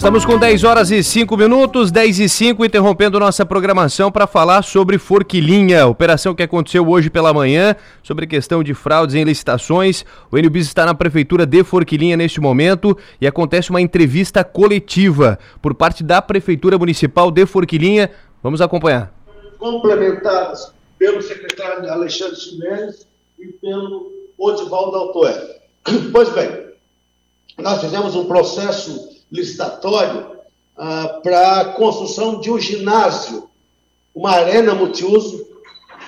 Estamos com 10 horas e 5 minutos, 10 e 5, interrompendo nossa programação para falar sobre Forquilinha, operação que aconteceu hoje pela manhã, sobre questão de fraudes em licitações. O NBIS está na prefeitura de Forquilinha neste momento e acontece uma entrevista coletiva por parte da prefeitura municipal de Forquilinha. Vamos acompanhar. Complementadas pelo secretário Alexandre Chimenez e pelo Odivaldo Altoé. Pois bem, nós fizemos um processo licitatório ah, para a construção de um ginásio, uma arena multiuso,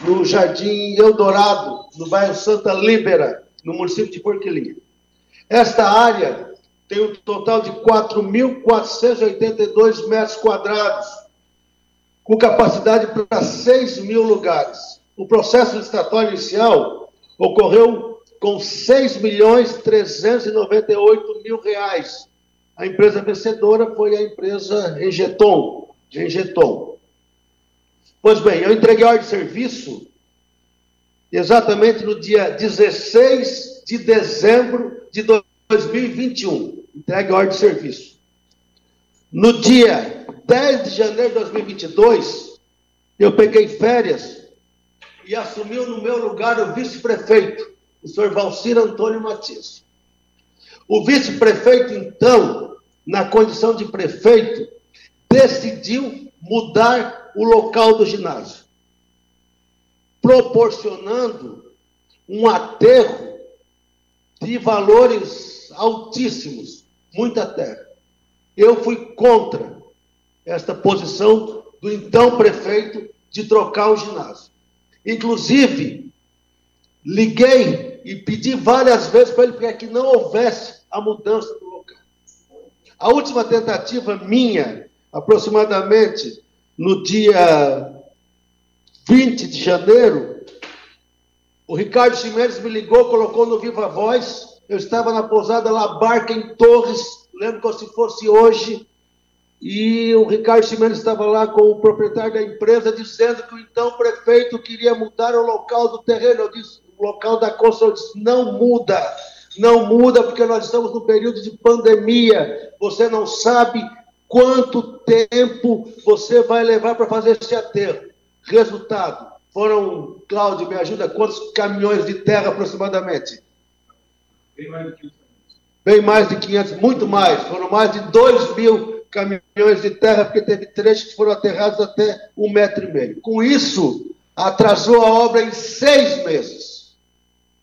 no Jardim Eldorado, no bairro Santa Líbera, no município de Porquilinha. Esta área tem um total de 4.482 metros quadrados, com capacidade para 6 mil lugares. O processo licitatório inicial ocorreu com 6 milhões 398 mil reais, a empresa vencedora foi a empresa Engeton, Engeton. Pois bem, eu entreguei a ordem de serviço exatamente no dia 16 de dezembro de 2021. Entregue a ordem de serviço. No dia 10 de janeiro de 2022, eu peguei férias e assumiu no meu lugar o vice-prefeito, o senhor Valcir Antônio Matias. O vice-prefeito, então, na condição de prefeito, decidiu mudar o local do ginásio, proporcionando um aterro de valores altíssimos, muita terra. Eu fui contra esta posição do então prefeito de trocar o ginásio. Inclusive, liguei e pedi várias vezes para ele para que não houvesse a mudança do. A última tentativa minha, aproximadamente no dia 20 de janeiro, o Ricardo Chimenez me ligou, colocou no Viva Voz. Eu estava na pousada La Barca, em Torres, lembro como se fosse hoje. E o Ricardo Chimenez estava lá com o proprietário da empresa, dizendo que o então prefeito queria mudar o local do terreno. Eu disse: o local da construção. Eu disse: não muda não muda porque nós estamos no período de pandemia. Você não sabe quanto tempo você vai levar para fazer esse aterro. Resultado: foram, Cláudio, me ajuda, quantos caminhões de terra aproximadamente? Bem mais de 500. Bem mais de 500, muito mais. Foram mais de 2 mil caminhões de terra, porque teve trechos que foram aterrados até um metro e meio. Com isso, atrasou a obra em seis meses.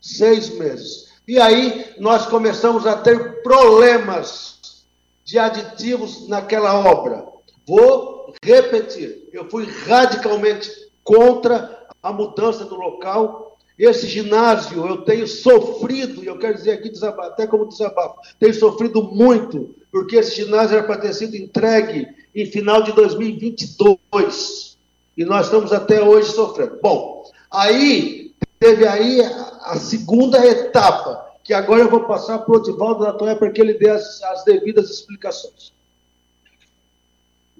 Seis meses. E aí nós começamos a ter problemas de aditivos naquela obra. Vou repetir, eu fui radicalmente contra a mudança do local. Esse ginásio eu tenho sofrido, e eu quero dizer aqui até como desabafo, tenho sofrido muito, porque esse ginásio era para ter sido entregue em final de 2022. E nós estamos até hoje sofrendo. Bom, aí teve aí a segunda etapa, que agora eu vou passar para o Odivaldo Latoya para que ele dê as, as, devidas explicações.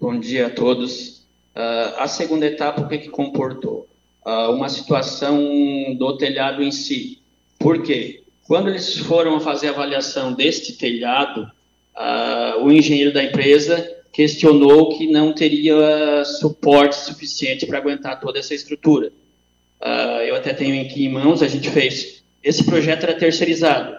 Bom dia a todos. Uh, a segunda etapa, o que, que comportou? Uh, uma situação do telhado em si. Por quê? Quando eles foram fazer a avaliação deste telhado, uh, o engenheiro da empresa questionou que não teria suporte suficiente para aguentar toda essa estrutura. Uh, eu até tenho aqui em mãos, a gente fez. Esse projeto era terceirizado.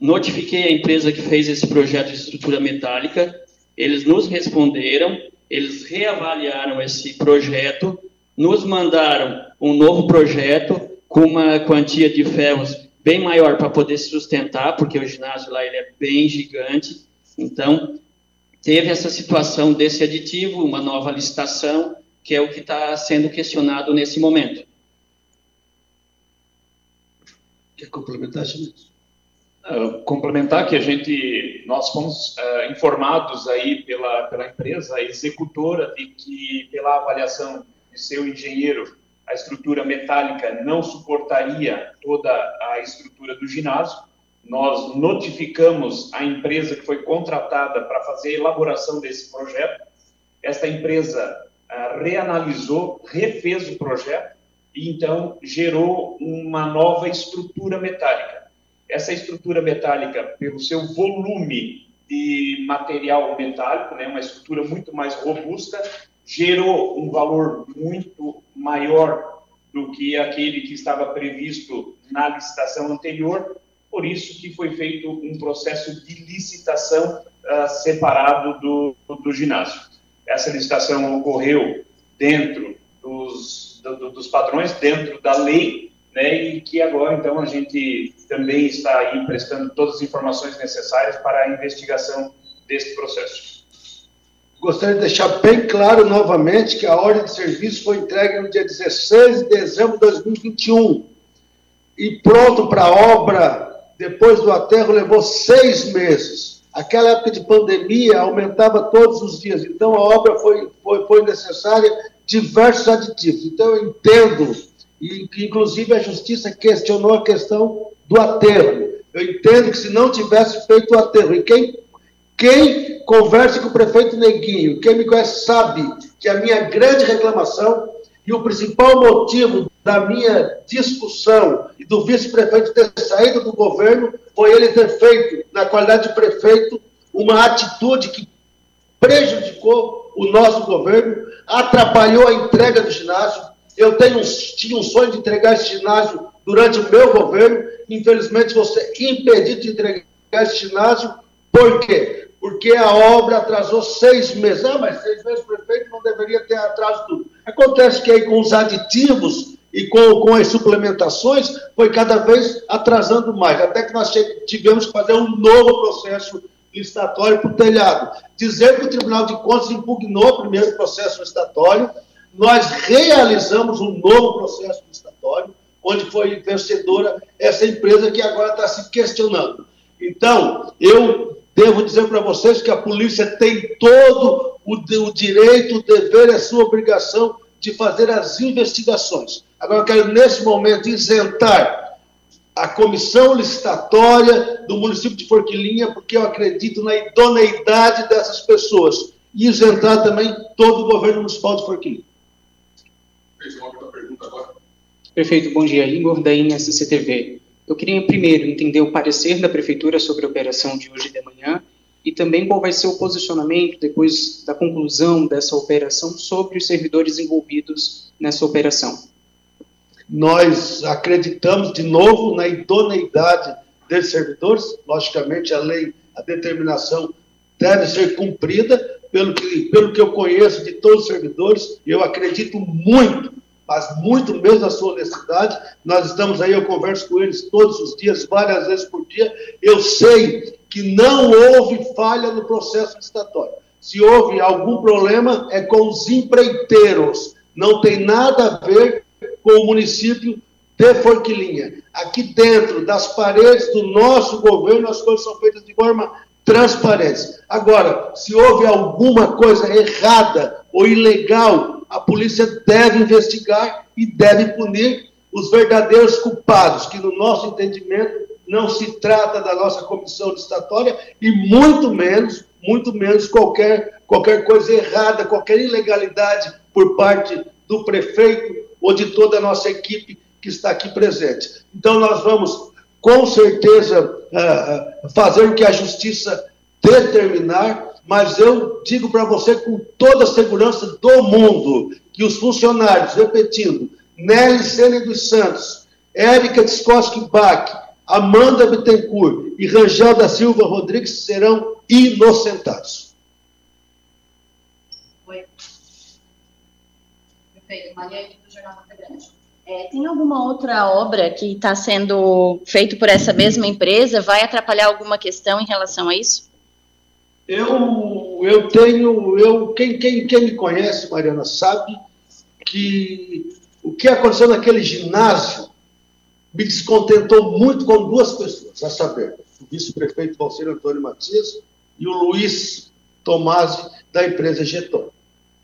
Notifiquei a empresa que fez esse projeto de estrutura metálica, eles nos responderam, eles reavaliaram esse projeto, nos mandaram um novo projeto com uma quantia de ferros bem maior para poder se sustentar, porque o ginásio lá ele é bem gigante. Então, teve essa situação desse aditivo, uma nova licitação, que é o que está sendo questionado nesse momento. Quer complementar, Uh, complementar que a gente, nós fomos uh, informados aí pela, pela empresa executora de que, pela avaliação de seu engenheiro, a estrutura metálica não suportaria toda a estrutura do ginásio. Nós notificamos a empresa que foi contratada para fazer a elaboração desse projeto. Esta empresa uh, reanalisou, refez o projeto e então gerou uma nova estrutura metálica. Essa estrutura metálica, pelo seu volume de material metálico, né, uma estrutura muito mais robusta, gerou um valor muito maior do que aquele que estava previsto na licitação anterior, por isso que foi feito um processo de licitação uh, separado do, do ginásio. Essa licitação ocorreu dentro dos, do, dos padrões, dentro da lei, né, e que agora, então, a gente também está aí prestando todas as informações necessárias para a investigação desse processo. Gostaria de deixar bem claro novamente que a ordem de serviço foi entregue no dia 16 de dezembro de 2021 e pronto para a obra, depois do aterro, levou seis meses. Aquela época de pandemia aumentava todos os dias, então a obra foi, foi, foi necessária diversos aditivos. Então eu entendo, e inclusive a justiça questionou a questão do aterro. Eu entendo que se não tivesse feito o aterro, e quem quem conversa com o prefeito Neguinho, quem me conhece sabe que a minha grande reclamação e o principal motivo da minha discussão e do vice-prefeito ter saído do governo foi ele ter feito, na qualidade de prefeito, uma atitude que prejudicou o nosso governo, atrapalhou a entrega do ginásio. Eu tenho, tinha um sonho de entregar esse ginásio durante o meu governo, infelizmente você impedido de entregar esse ginásio, por quê? porque a obra atrasou seis meses. Ah, mas seis meses o prefeito não deveria ter atraso tudo. Acontece que aí com os aditivos e com, com as suplementações foi cada vez atrasando mais, até que nós tivemos que fazer um novo processo licitatório para o telhado. Dizer que o Tribunal de Contas impugnou o primeiro processo licitatório, nós realizamos um novo processo licitatório, onde foi vencedora essa empresa que agora está se questionando. Então, eu Devo dizer para vocês que a polícia tem todo o, o direito, o dever, a sua obrigação de fazer as investigações. Agora, eu quero, nesse momento, isentar a comissão licitatória do município de Forquilinha, porque eu acredito na idoneidade dessas pessoas. E isentar também todo o governo municipal de Forquilinha. Prefeito, bom dia. Igor da INSCTV. Eu queria primeiro entender o parecer da prefeitura sobre a operação de hoje de manhã e também qual vai ser o posicionamento depois da conclusão dessa operação sobre os servidores envolvidos nessa operação. Nós acreditamos de novo na idoneidade desses servidores, logicamente a lei, a determinação deve ser cumprida, pelo que, pelo que eu conheço de todos os servidores, eu acredito muito mas muito mesmo na sua honestidade. Nós estamos aí, eu converso com eles todos os dias, várias vezes por dia. Eu sei que não houve falha no processo licitatório. Se houve algum problema, é com os empreiteiros. Não tem nada a ver com o município de Forquilinha. Aqui dentro das paredes do nosso governo, as coisas são feitas de forma transparente. Agora, se houve alguma coisa errada ou ilegal a polícia deve investigar e deve punir os verdadeiros culpados, que no nosso entendimento não se trata da nossa comissão licitatória e muito menos, muito menos qualquer, qualquer coisa errada, qualquer ilegalidade por parte do prefeito ou de toda a nossa equipe que está aqui presente. Então nós vamos com certeza uh, fazer o que a justiça determinar mas eu digo para você com toda a segurança do mundo que os funcionários, repetindo, Nelly Sene dos Santos, Érica Tskoski Bach, Amanda Bittencourt e Rangel da Silva Rodrigues serão inocentados. Do Jornal Grande. É, tem alguma outra obra que está sendo feita por essa mesma empresa? Vai atrapalhar alguma questão em relação a isso? Eu, eu tenho, eu, quem, quem, quem me conhece, Mariana, sabe que o que aconteceu naquele ginásio me descontentou muito com duas pessoas, a saber, o vice-prefeito Valcir Antônio Matias e o Luiz Tomasi, da empresa Geton.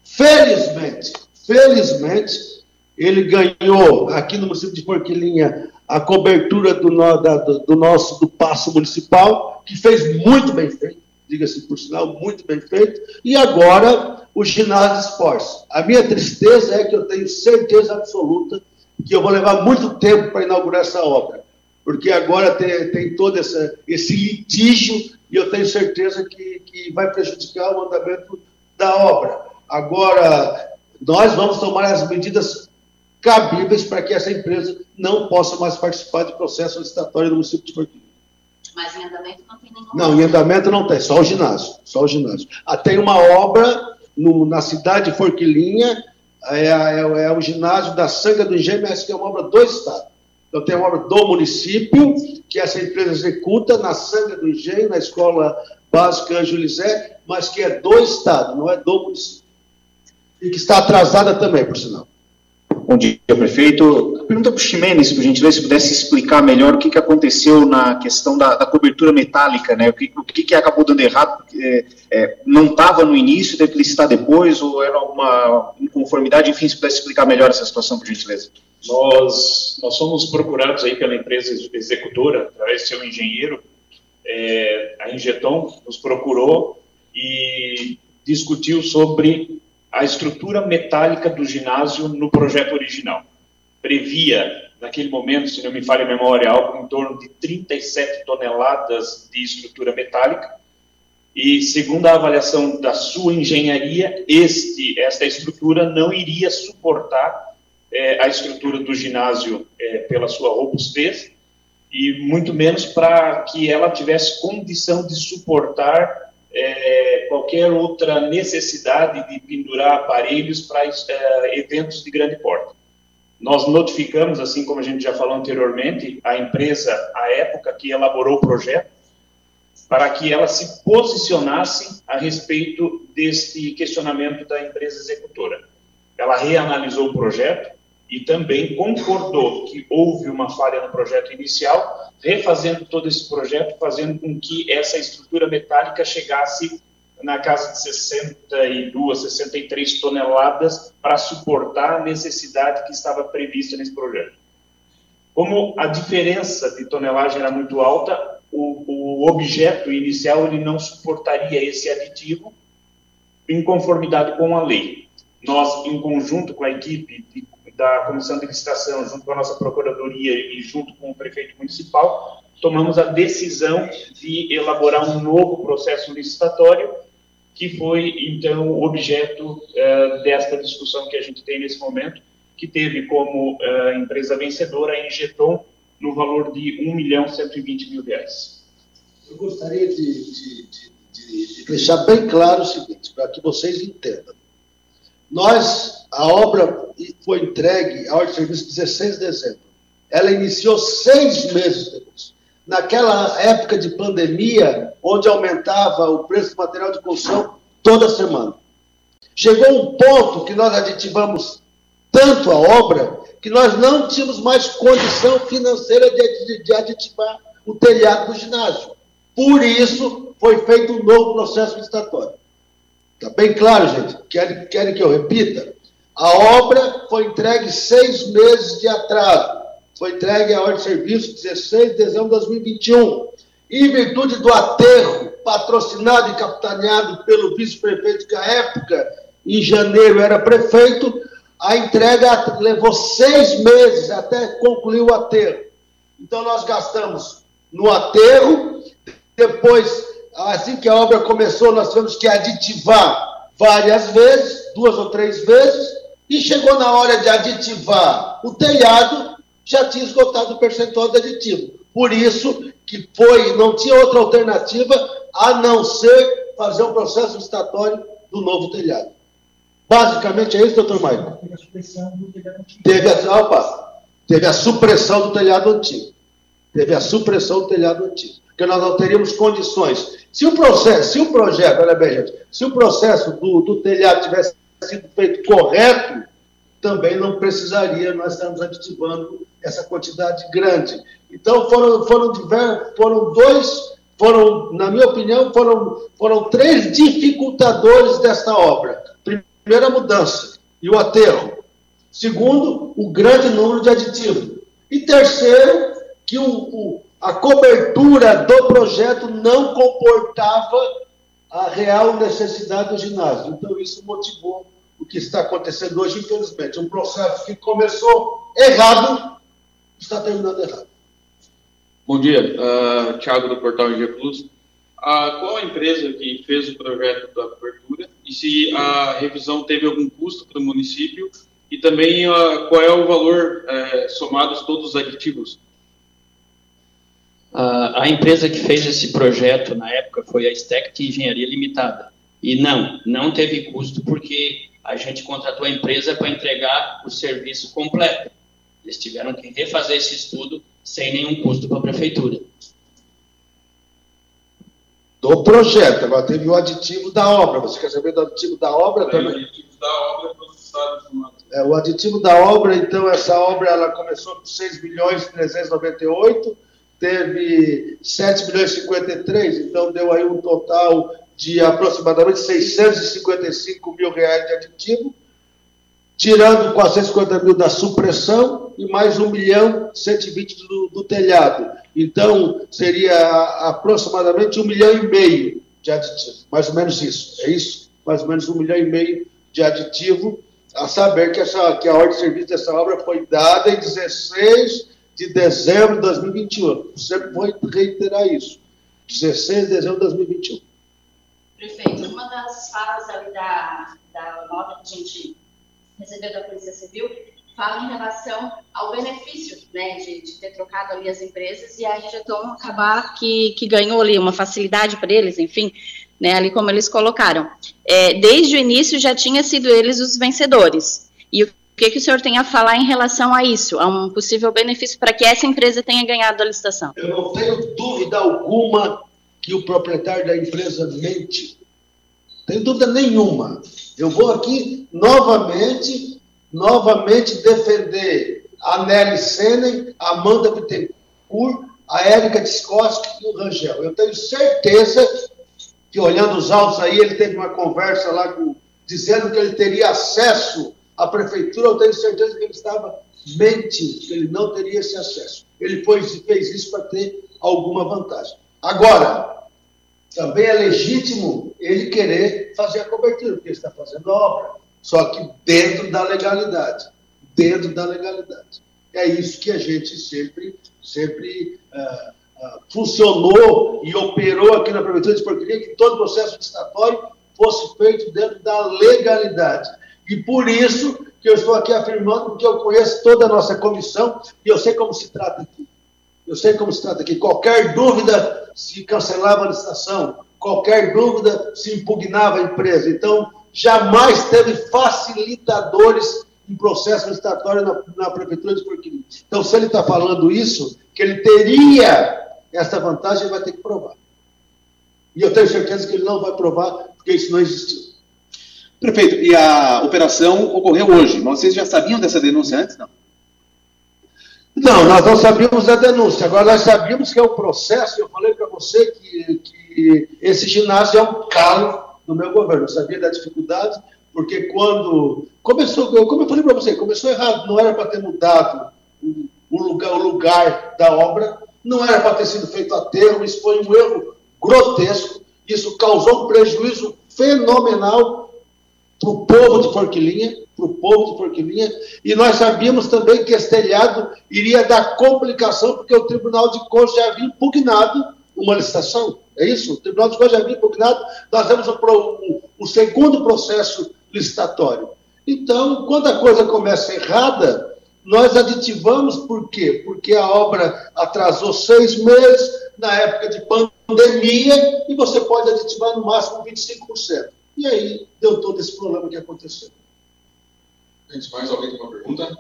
Felizmente, felizmente, ele ganhou aqui no município de Porquilinha a cobertura do, do, do nosso do passo municipal, que fez muito bem feito diga-se por sinal, muito bem feito. E agora, o ginásio esportes. A minha tristeza é que eu tenho certeza absoluta que eu vou levar muito tempo para inaugurar essa obra. porque agora tem, tem todo essa, esse litígio e eu tenho certeza que, que vai prejudicar o andamento da obra. Agora, nós vamos tomar as medidas cabíveis para que essa empresa não possa mais participar de processo licitatório no município de Forquilha. Mas em andamento não tem nenhum. Não, em andamento não tem, só o ginásio. Só o ginásio. Ah, tem uma obra no, na cidade de Forquilinha, é, é, é, o ginásio da Sanga do Engenho, mas que é uma obra do Estado. Então tem uma obra do município, que essa empresa executa na Sanga do Engenho, na escola básica Anjo Lisé, mas que é do Estado, não é do município. E que está atrasada também, por sinal. Bom dia, prefeito. Pergunta para o Ximenes, por gentileza, se pudesse explicar melhor o que, que aconteceu na questão da, da cobertura metálica, né? O que, o que, que acabou dando errado? É, é, não estava no início, teve que licitar depois, ou era alguma inconformidade? Enfim, se pudesse explicar melhor essa situação, por gentileza. Nós, nós somos procurados aí pela empresa executora, através do seu engenheiro, é, a Ingeton nos procurou e discutiu sobre a estrutura metálica do ginásio no projeto original. Previa, naquele momento, se não me falha a memória, algo em torno de 37 toneladas de estrutura metálica. E, segundo a avaliação da sua engenharia, este, esta estrutura não iria suportar é, a estrutura do ginásio é, pela sua robustez e muito menos para que ela tivesse condição de suportar é, qualquer outra necessidade de pendurar aparelhos para é, eventos de grande porte. Nós notificamos, assim como a gente já falou anteriormente, a empresa, à época, que elaborou o projeto, para que ela se posicionasse a respeito deste questionamento da empresa executora. Ela reanalisou o projeto, e também concordou que houve uma falha no projeto inicial, refazendo todo esse projeto, fazendo com que essa estrutura metálica chegasse na casa de 62, 63 toneladas para suportar a necessidade que estava prevista nesse projeto. Como a diferença de tonelagem era muito alta, o, o objeto inicial ele não suportaria esse aditivo em conformidade com a lei. Nós, em conjunto com a equipe de da Comissão de Licitação, junto com a nossa Procuradoria e junto com o Prefeito Municipal, tomamos a decisão de elaborar um novo processo licitatório, que foi, então, objeto uh, desta discussão que a gente tem nesse momento, que teve como uh, empresa vencedora a Injeton, no valor de 1 milhão 120 mil reais. Eu gostaria de, de, de, de deixar bem claro o seguinte, para que vocês entendam. Nós, a obra foi entregue, a ordem de serviço, 16 de dezembro. Ela iniciou seis meses depois. Naquela época de pandemia, onde aumentava o preço do material de construção toda semana. Chegou um ponto que nós aditivamos tanto a obra que nós não tínhamos mais condição financeira de, de aditivar o telhado do ginásio. Por isso, foi feito um novo processo licitatório. Está bem claro, gente? Querem, querem que eu repita? A obra foi entregue seis meses de atraso. Foi entregue a ordem de serviço 16 de dezembro de 2021. Em virtude do aterro patrocinado e capitaneado pelo vice-prefeito que à época, em janeiro, era prefeito, a entrega levou seis meses até concluir o aterro. Então, nós gastamos no aterro, depois assim que a obra começou, nós tivemos que aditivar várias vezes, duas ou três vezes, e chegou na hora de aditivar o telhado, já tinha esgotado o percentual de aditivo. Por isso que foi, não tinha outra alternativa a não ser fazer um processo licitatório do novo telhado. Basicamente é isso, doutor Maicon? Teve a supressão do telhado antigo. Teve a, opa, teve a supressão do telhado antigo. Teve a supressão do telhado antigo. Porque nós não teríamos condições se o processo, se o projeto, olha bem, gente, se o processo do, do telhado tivesse sido feito correto, também não precisaria nós estarmos aditivando essa quantidade grande. Então, foram, foram, foram dois, foram, na minha opinião, foram, foram três dificultadores desta obra. Primeiro, a mudança e o aterro. Segundo, o grande número de aditivos. E terceiro, que o, o a cobertura do projeto não comportava a real necessidade do ginásio. Então, isso motivou o que está acontecendo hoje, infelizmente. Um processo que começou errado, está terminando errado. Bom dia, uh, Thiago do Portal IG Plus. Uh, qual a empresa que fez o projeto da cobertura e se a revisão teve algum custo para o município e também uh, qual é o valor uh, somados todos os aditivos? A empresa que fez esse projeto na época foi a Stect Engenharia Limitada. E não, não teve custo porque a gente contratou a empresa para entregar o serviço completo. Eles tiveram que refazer esse estudo sem nenhum custo para a prefeitura. Do projeto, agora teve o aditivo da obra. Você quer saber do aditivo da obra também? O aditivo da obra é, o aditivo da obra, então, essa obra ela começou com 6 milhões 398, teve 7 milhões e 53, então deu aí um total de aproximadamente 655 mil reais de aditivo tirando 450 mil da supressão e mais 1 milhão 120 do, do telhado. Então, seria aproximadamente 1 milhão e meio de aditivo, mais ou menos isso, é isso? Mais ou menos 1 milhão e meio de aditivo, a saber que, essa, que a ordem de serviço dessa obra foi dada em 16 de dezembro de 2021. Sempre vou reiterar isso. 16 de dezembro de 2021. Prefeito, uma das falas ali da, da nota que a gente recebeu da Polícia Civil fala em relação ao benefício né, de, de, ter trocado ali as empresas e a Regeton acabar que, que ganhou ali uma facilidade para eles, enfim, né, ali como eles colocaram. É, desde o início já tinha sido eles os vencedores. E o que, que o senhor tem a falar em relação a isso, a um possível benefício para que essa empresa tenha ganhado a licitação? Eu não tenho dúvida alguma que o proprietário da empresa mente. Tenho dúvida nenhuma. Eu vou aqui novamente, novamente defender a Nelly Senen, a Amanda Bittencourt, a Érica Discoski e o Rangel. Eu tenho certeza que, olhando os autos aí, ele teve uma conversa lá com, dizendo que ele teria acesso à prefeitura. Eu tenho certeza que ele estava mentindo, que ele não teria esse acesso. Ele foi, fez isso para ter alguma vantagem. Agora, também é legítimo ele querer fazer a cobertura, porque ele está fazendo a obra, só que dentro da legalidade. Dentro da legalidade. É isso que a gente sempre, sempre uh, uh, funcionou e operou aqui na Prefeitura de Porqueria, que todo processo licitatório fosse feito dentro da legalidade. E por isso que eu estou aqui afirmando, porque eu conheço toda a nossa comissão e eu sei como se trata aqui. Eu sei como se trata aqui. Qualquer dúvida se cancelava a licitação, qualquer dúvida se impugnava a empresa. Então, jamais teve facilitadores em processo licitatório na, na Prefeitura de Porquirim. Então, se ele está falando isso, que ele teria essa vantagem, ele vai ter que provar. E eu tenho certeza que ele não vai provar, porque isso não existiu. Prefeito, e a operação ocorreu hoje. Vocês já sabiam dessa denúncia antes, não? Não, nós não sabíamos da denúncia. Agora, nós sabíamos que é um processo. Eu falei para você que, que esse ginásio é um calo do meu governo. Eu sabia da dificuldade, porque quando começou, como eu falei para você, começou errado. Não era para ter mudado o lugar, o lugar da obra, não era para ter sido feito aterro. Isso foi um erro grotesco. Isso causou um prejuízo fenomenal para o povo de Forquilinha para o povo de Porquilinha, e nós sabíamos também que esse telhado iria dar complicação, porque o Tribunal de Contas já havia impugnado uma licitação. É isso? O Tribunal de Contas já havia impugnado, nós temos o, o, o segundo processo licitatório. Então, quando a coisa começa errada, nós aditivamos por quê? Porque a obra atrasou seis meses, na época de pandemia, e você pode aditivar no máximo 25%. E aí deu todo esse problema que aconteceu. Gente, mais alguém tem uma pergunta?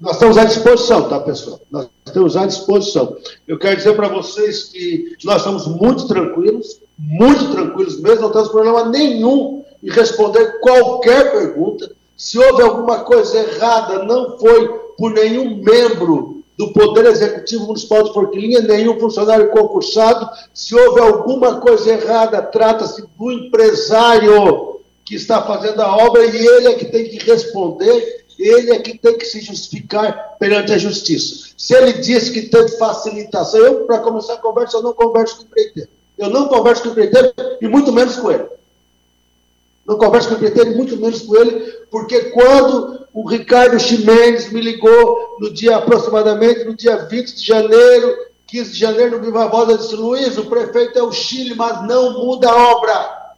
Nós estamos à disposição, tá, pessoal? Nós estamos à disposição. Eu quero dizer para vocês que nós estamos muito tranquilos, muito tranquilos mesmo, não temos problema nenhum em responder qualquer pergunta. Se houve alguma coisa errada, não foi por nenhum membro do Poder Executivo Municipal de Forquilinha, nenhum funcionário concursado. Se houve alguma coisa errada, trata-se do empresário que está fazendo a obra e ele é que tem que responder, ele é que tem que se justificar perante a justiça. Se ele diz que teve facilitação, eu, para começar a conversa, eu não converso com o empreiteiro. Eu não converso com o empreiteiro e muito menos com ele. Não converso com o empreiteiro e muito menos com ele, porque quando o Ricardo Ximenes me ligou no dia aproximadamente no dia 20 de janeiro, 15 de janeiro, no Viva Voz, disse, Luiz, o prefeito é o Chile, mas não muda a obra.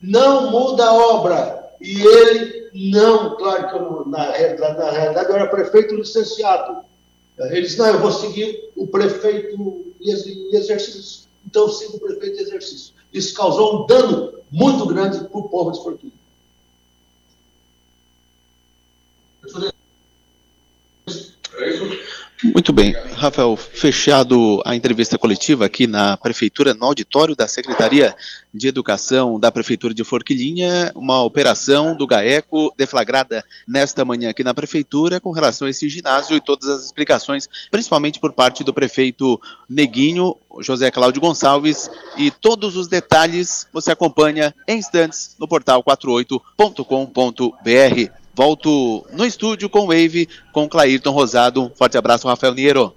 Não muda a obra. E ele não, claro que eu, na, na realidade eu era prefeito licenciado. Ele disse, não, eu vou seguir o prefeito em exercício. Então sigo o prefeito em exercício. Isso causou um dano muito grande para o povo de Forquilha. Muito bem. Rafael, fechado a entrevista coletiva aqui na Prefeitura, no auditório da Secretaria de Educação da Prefeitura de Forquilinha, uma operação do GAECO deflagrada nesta manhã aqui na Prefeitura com relação a esse ginásio e todas as explicações, principalmente por parte do prefeito Neguinho, José Cláudio Gonçalves, e todos os detalhes você acompanha em instantes no portal 48.com.br. Volto no estúdio com o Wave, com Clairton Rosado. Um forte abraço, Rafael Niero.